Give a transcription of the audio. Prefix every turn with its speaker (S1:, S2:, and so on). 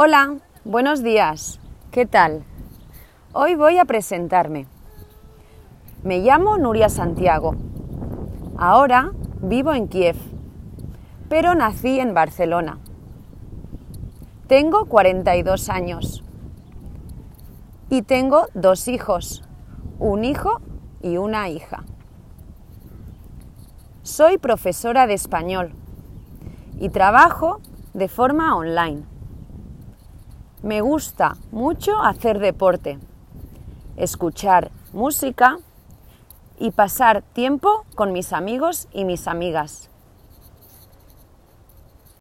S1: Hola, buenos días. ¿Qué tal? Hoy voy a presentarme. Me llamo Nuria Santiago. Ahora vivo en Kiev, pero nací en Barcelona. Tengo 42 años y tengo dos hijos, un hijo y una hija. Soy profesora de español y trabajo de forma online. Me gusta mucho hacer deporte, escuchar música y pasar tiempo con mis amigos y mis amigas.